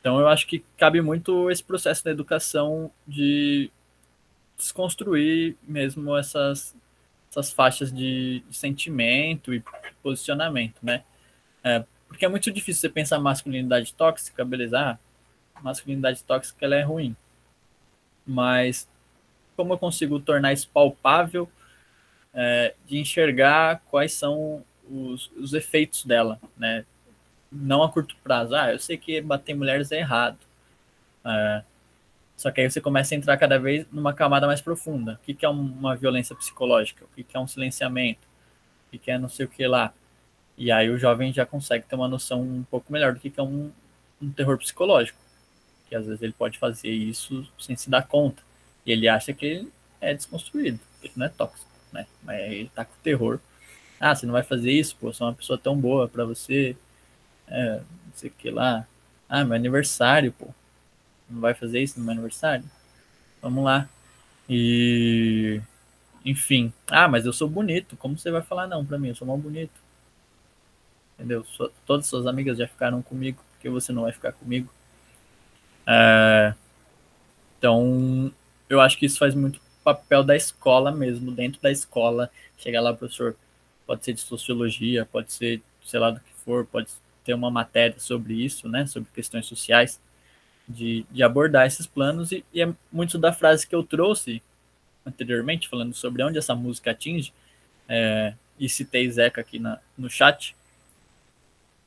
Então, eu acho que cabe muito esse processo da educação de desconstruir mesmo essas, essas faixas de, de sentimento e posicionamento, né? É, porque é muito difícil você pensar masculinidade tóxica, beleza? Ah, masculinidade tóxica ela é ruim. Mas como eu consigo tornar isso palpável é, de enxergar quais são os, os efeitos dela, né? Não a curto prazo. Ah, eu sei que bater mulheres é errado. É, só que aí você começa a entrar cada vez numa camada mais profunda. O que, que é uma violência psicológica? O que, que é um silenciamento? O que, que é não sei o que lá? E aí o jovem já consegue ter uma noção um pouco melhor do que, que é um, um terror psicológico que às vezes ele pode fazer isso sem se dar conta. E ele acha que ele é desconstruído, ele não é tóxico, né? Mas ele tá com terror. Ah, você não vai fazer isso, pô, sou uma pessoa tão boa para você. É, não sei o que lá. Ah, meu aniversário, pô. Não vai fazer isso no meu aniversário? Vamos lá. E. Enfim. Ah, mas eu sou bonito. Como você vai falar não pra mim? Eu sou mal bonito. Entendeu? todas suas amigas já ficaram comigo. porque você não vai ficar comigo? É, então, eu acho que isso faz muito papel da escola mesmo, dentro da escola, chegar lá, professor, pode ser de sociologia, pode ser, sei lá do que for, pode ter uma matéria sobre isso, né, sobre questões sociais, de, de abordar esses planos, e, e é muito da frase que eu trouxe anteriormente, falando sobre onde essa música atinge, é, e citei Zeca aqui na, no chat,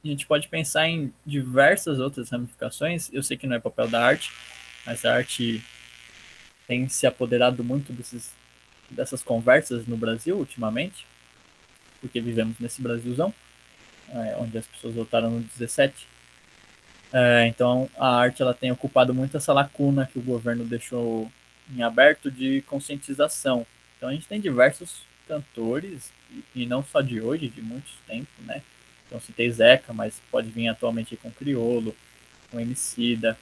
a gente pode pensar em diversas outras ramificações. Eu sei que não é papel da arte, mas a arte tem se apoderado muito desses, dessas conversas no Brasil ultimamente, porque vivemos nesse Brasilzão, é, onde as pessoas votaram no 17. É, então a arte ela tem ocupado muito essa lacuna que o governo deixou em aberto de conscientização. Então a gente tem diversos cantores, e não só de hoje, de muitos tempos, né? Então citei Zeca, mas pode vir atualmente com Criolo, com Emicida.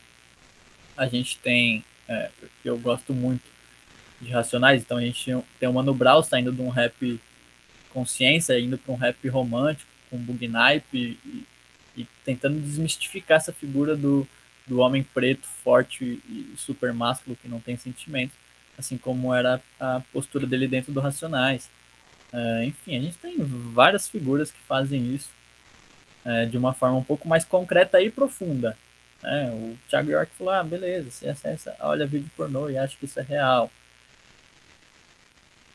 A gente tem, é, eu gosto muito de Racionais, então a gente tem o Mano Brown saindo de um rap consciência, indo para um rap romântico, com Bugnipe e, e tentando desmistificar essa figura do, do homem preto, forte e super másculo que não tem sentimentos, assim como era a postura dele dentro do Racionais. Uh, enfim, a gente tem várias figuras que fazem isso é, de uma forma um pouco mais concreta e profunda. É, o Thiago York falou: ah, beleza, você acessa, olha vídeo pornô e acha que isso é real.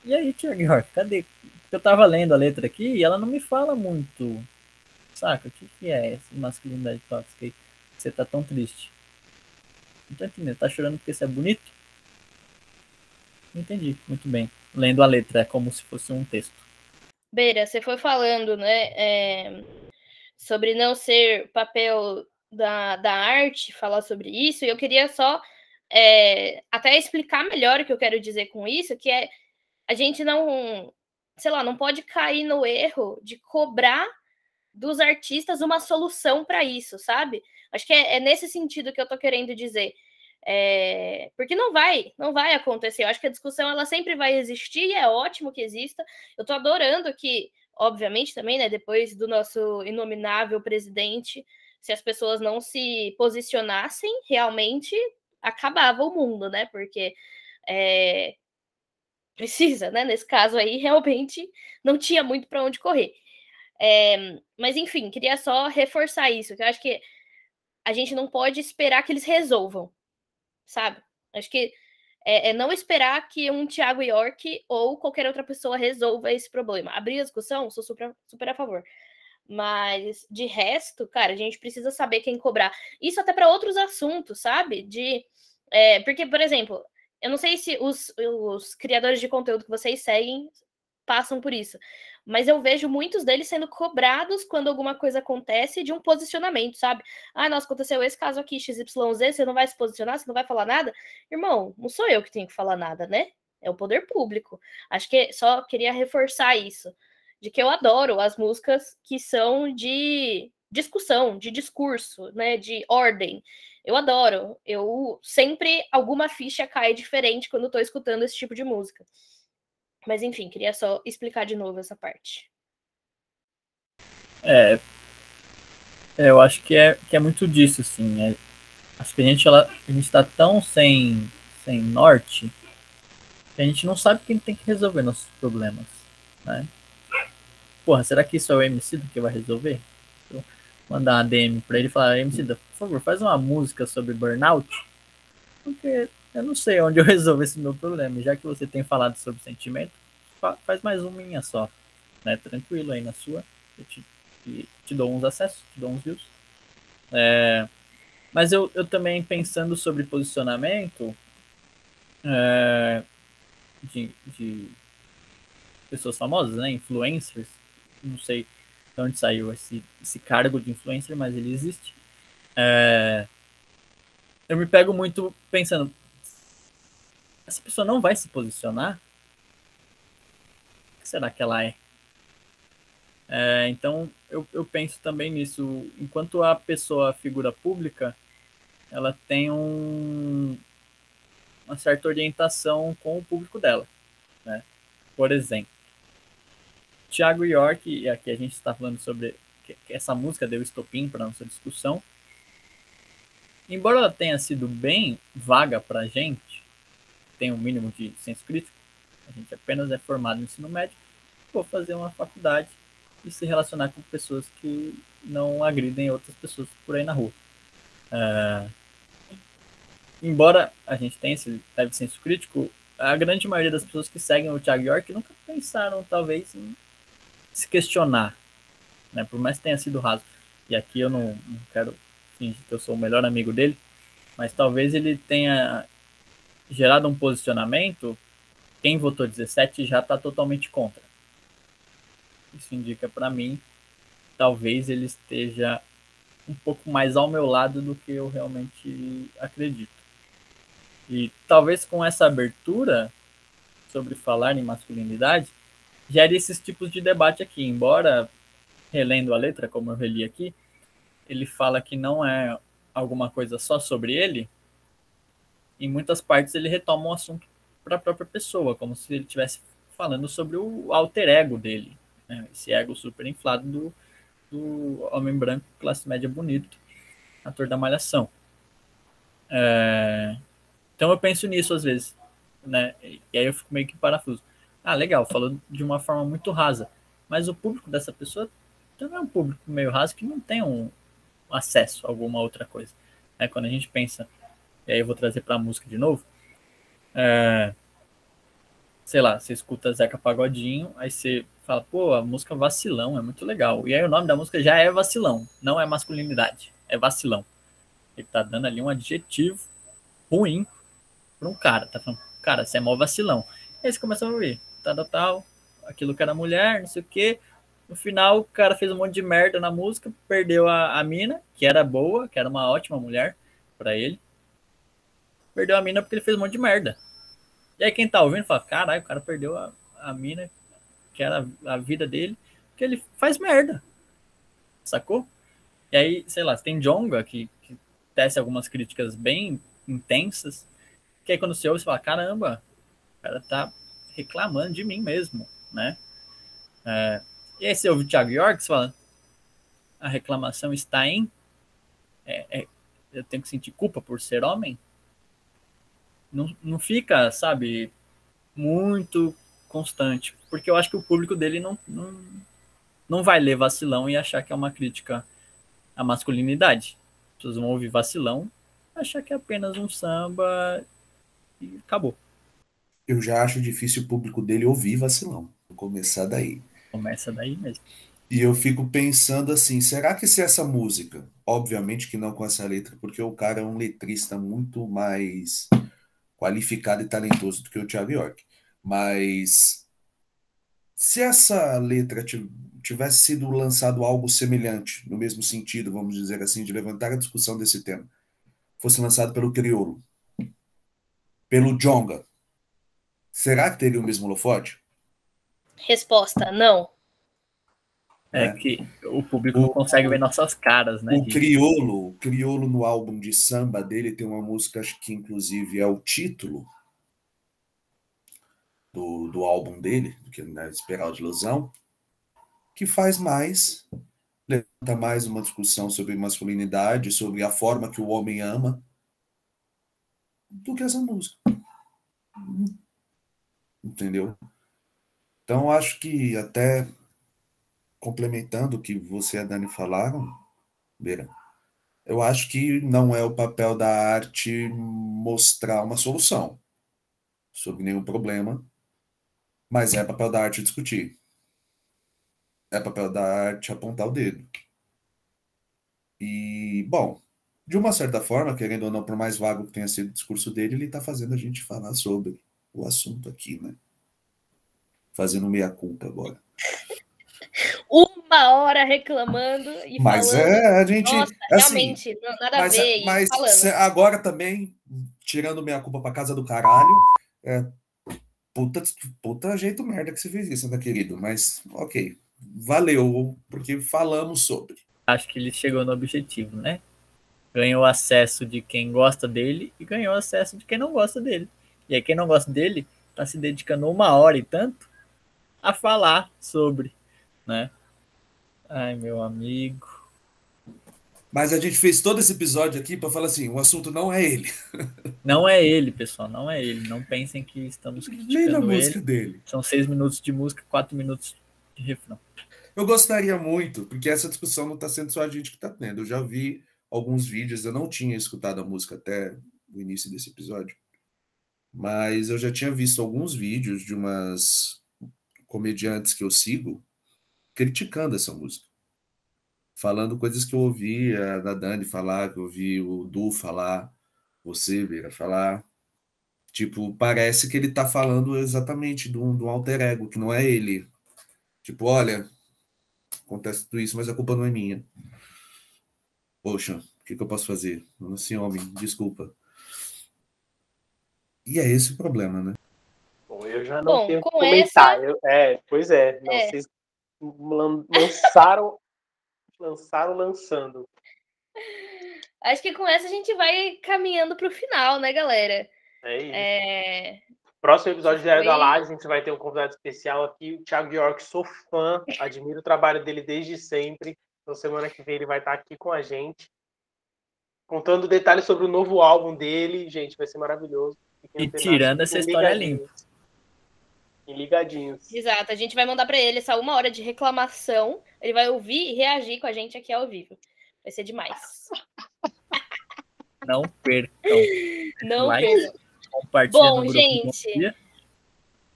E aí, Thiago York, cadê? Eu tava lendo a letra aqui e ela não me fala muito. Saca? O que, que é essa masculinidade tóxica aí? Você tá tão triste. Não tô entendendo. Tá chorando porque você é bonito? Entendi, muito bem. Lendo a letra, é como se fosse um texto. Beira, você foi falando, né? É sobre não ser papel da, da arte falar sobre isso, e eu queria só é, até explicar melhor o que eu quero dizer com isso, que é a gente não, sei lá, não pode cair no erro de cobrar dos artistas uma solução para isso, sabe? Acho que é, é, nesse sentido que eu tô querendo dizer. É, porque não vai, não vai acontecer. Eu acho que a discussão ela sempre vai existir e é ótimo que exista. Eu tô adorando que obviamente também, né, depois do nosso inominável presidente, se as pessoas não se posicionassem, realmente acabava o mundo, né? Porque é, precisa, né? Nesse caso aí, realmente não tinha muito para onde correr. É, mas enfim, queria só reforçar isso, que eu acho que a gente não pode esperar que eles resolvam, sabe? Acho que é, é, não esperar que um Thiago York ou qualquer outra pessoa resolva esse problema. Abrir a discussão, sou super, super a favor. Mas de resto, cara, a gente precisa saber quem cobrar. Isso até para outros assuntos, sabe? De é, porque, por exemplo, eu não sei se os, os criadores de conteúdo que vocês seguem passam por isso, mas eu vejo muitos deles sendo cobrados quando alguma coisa acontece de um posicionamento, sabe? Ah, nossa, aconteceu esse caso aqui, XYZ, você não vai se posicionar, você não vai falar nada? Irmão, não sou eu que tenho que falar nada, né? É o poder público. Acho que só queria reforçar isso, de que eu adoro as músicas que são de discussão, de discurso, né, de ordem. Eu adoro. Eu sempre alguma ficha cai diferente quando estou escutando esse tipo de música. Mas enfim, queria só explicar de novo essa parte. É, é eu acho que é, que é muito disso, assim. É, acho que a gente, ela, a gente tá tão sem, sem norte que a gente não sabe quem tem que resolver nossos problemas, né? Porra, será que isso é o MC do que vai resolver? Mandar uma DM pra ele e falar, MC, por favor, faz uma música sobre burnout, porque eu não sei onde eu resolvo esse meu problema. Já que você tem falado sobre sentimento, faz mais uma minha só. Né? Tranquilo aí na sua. Eu te, te, te dou uns acessos, te dou uns views. É, mas eu, eu também pensando sobre posicionamento é, de, de pessoas famosas, né? Influencers. Não sei de onde saiu esse, esse cargo de influencer, mas ele existe. É, eu me pego muito pensando, essa pessoa não vai se posicionar? O que será que ela é? é então, eu, eu penso também nisso. Enquanto a pessoa, a figura pública, ela tem um, uma certa orientação com o público dela. Né? Por exemplo, Thiago York, e aqui a gente está falando sobre essa música deu estopim para nossa discussão. Embora ela tenha sido bem vaga para a gente, tem um mínimo de senso crítico, a gente apenas é formado no ensino médio, vou fazer uma faculdade e se relacionar com pessoas que não agridem outras pessoas por aí na rua. Uh, embora a gente tenha esse leve senso crítico, a grande maioria das pessoas que seguem o Thiago York nunca pensaram, talvez, em se questionar, né? Por mais que tenha sido raso. E aqui eu não, não quero fingir que eu sou o melhor amigo dele, mas talvez ele tenha gerado um posicionamento. Quem votou 17 já está totalmente contra. Isso indica para mim, talvez ele esteja um pouco mais ao meu lado do que eu realmente acredito. E talvez com essa abertura sobre falar em masculinidade, gere esses tipos de debate aqui. Embora, relendo a letra, como eu reli aqui, ele fala que não é alguma coisa só sobre ele, em muitas partes ele retoma um assunto para a própria pessoa, como se ele estivesse falando sobre o alter ego dele, né? esse ego super inflado do, do homem branco, classe média bonito, ator da malhação. É... Então eu penso nisso às vezes, né? E aí eu fico meio que parafuso. Ah, legal, falou de uma forma muito rasa. Mas o público dessa pessoa também é um público meio raso que não tem um acesso a alguma outra coisa. É, quando a gente pensa, e aí eu vou trazer para a música de novo, é, sei lá, você escuta Zeca Pagodinho, aí você fala, pô, a música Vacilão é muito legal. E aí o nome da música já é Vacilão, não é masculinidade, é Vacilão. Ele tá dando ali um adjetivo ruim para um cara, tá falando, cara, você é mó vacilão. Aí você começa a ouvir, tal, tal, tal, aquilo que era mulher, não sei o quê. No final, o cara fez um monte de merda na música, perdeu a, a mina, que era boa, que era uma ótima mulher para ele. Perdeu a mina porque ele fez um monte de merda. E aí quem tá ouvindo fala, caralho, o cara perdeu a, a mina, que era a vida dele, porque ele faz merda. Sacou? E aí, sei lá, tem Jonga, que, que tece algumas críticas bem intensas, que aí quando você ouve, você fala, caramba, o cara tá reclamando de mim mesmo, né? É, e aí você ouve o Thiago York, você fala, a reclamação está em é, é, eu tenho que sentir culpa por ser homem? Não, não fica, sabe, muito constante, porque eu acho que o público dele não, não, não vai ler vacilão e achar que é uma crítica à masculinidade. As pessoas vão ouvir vacilão, achar que é apenas um samba e acabou eu já acho difícil o público dele ouvir vacilão. Vou começar daí. Começa daí mesmo. E eu fico pensando assim, será que se essa música, obviamente que não com essa letra, porque o cara é um letrista muito mais qualificado e talentoso do que o Thiago York, mas se essa letra tivesse sido lançado algo semelhante, no mesmo sentido, vamos dizer assim, de levantar a discussão desse tema, fosse lançado pelo Criolo, pelo Jonga, será que teria o mesmo holofote? Resposta: não. É, é, que o público o, não consegue ver nossas caras, né? O Criolo, o Criolo no álbum de samba dele tem uma música, acho que inclusive é o título do, do álbum dele, que é né, Espiral de Ilusão, que faz mais, levanta mais uma discussão sobre masculinidade, sobre a forma que o homem ama, do que essa música. Entendeu? Então, acho que até complementando o que você e a Dani falaram, Beira, eu acho que não é o papel da arte mostrar uma solução sobre nenhum problema, mas é papel da arte discutir. É papel da arte apontar o dedo. E, bom, de uma certa forma, querendo ou não, por mais vago que tenha sido o discurso dele, ele está fazendo a gente falar sobre o assunto aqui, né? Fazendo meia-culpa agora uma hora reclamando e mas falando. é, a gente. Nossa, assim, realmente, nada mas, a ver. Mas agora também, tirando minha culpa pra casa do caralho, é, puta, puta jeito merda que você fez isso, né, querido? Mas, ok. Valeu, porque falamos sobre. Acho que ele chegou no objetivo, né? Ganhou acesso de quem gosta dele e ganhou acesso de quem não gosta dele. E aí, quem não gosta dele tá se dedicando uma hora e tanto a falar sobre né? Ai, meu amigo. Mas a gente fez todo esse episódio aqui para falar assim: o assunto não é ele. Não é ele, pessoal, não é ele. Não pensem que estamos criticando Nem na música ele. dele. São seis minutos de música, quatro minutos de refrão. Eu gostaria muito, porque essa discussão não está sendo só a gente que está tendo. Eu já vi alguns vídeos, eu não tinha escutado a música até o início desse episódio, mas eu já tinha visto alguns vídeos de umas comediantes que eu sigo criticando essa música. Falando coisas que eu ouvi a da Dani falar, que eu ouvi o Du falar, você, Vera, falar. Tipo, parece que ele tá falando exatamente de um, de um alter ego, que não é ele. Tipo, olha, acontece tudo isso, mas a culpa não é minha. Poxa, o que, que eu posso fazer? Assim, homem, desculpa. E é esse o problema, né? Bom, eu já não Bom, tenho que comentar. Essa... É, pois é. Não, é. Vocês lançaram, lançaram lançando. Acho que com essa a gente vai caminhando para o final, né, galera? É isso. É... Próximo episódio de Diário da Laje, a gente vai ter um convidado especial aqui, o Thiago York. Sou fã, admiro o trabalho dele desde sempre. Então, semana que vem ele vai estar aqui com a gente, contando detalhes sobre o novo álbum dele. Gente, vai ser maravilhoso. E tirando essa história limpa ligadinhos. Exato, a gente vai mandar para ele essa uma hora de reclamação. Ele vai ouvir e reagir com a gente aqui ao vivo. Vai ser demais. Não percam. Não percam. Bom, gente.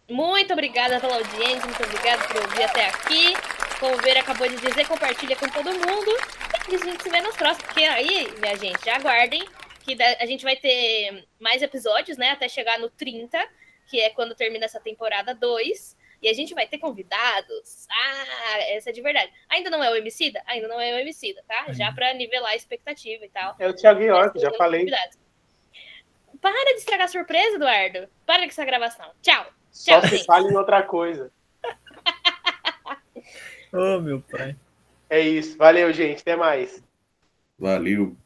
Muito obrigada pela audiência, muito obrigada por ouvir até aqui. Como o Ver acabou de dizer, compartilha com todo mundo. E a gente se vê nos próximos. Porque aí, minha gente, aguardem que a gente vai ter mais episódios, né? Até chegar no 30 que é quando termina essa temporada 2. E a gente vai ter convidados. Ah, essa é de verdade. Ainda não é o Emicida? Ainda não é o Emicida, tá? Já para nivelar a expectativa e tal. É o Thiago York, já falei. Convidados. Para de estragar a surpresa, Eduardo. Para com essa gravação. Tchau. Só Tchau, se fale em outra coisa. Ô, oh, meu pai. É isso. Valeu, gente. Até mais. Valeu.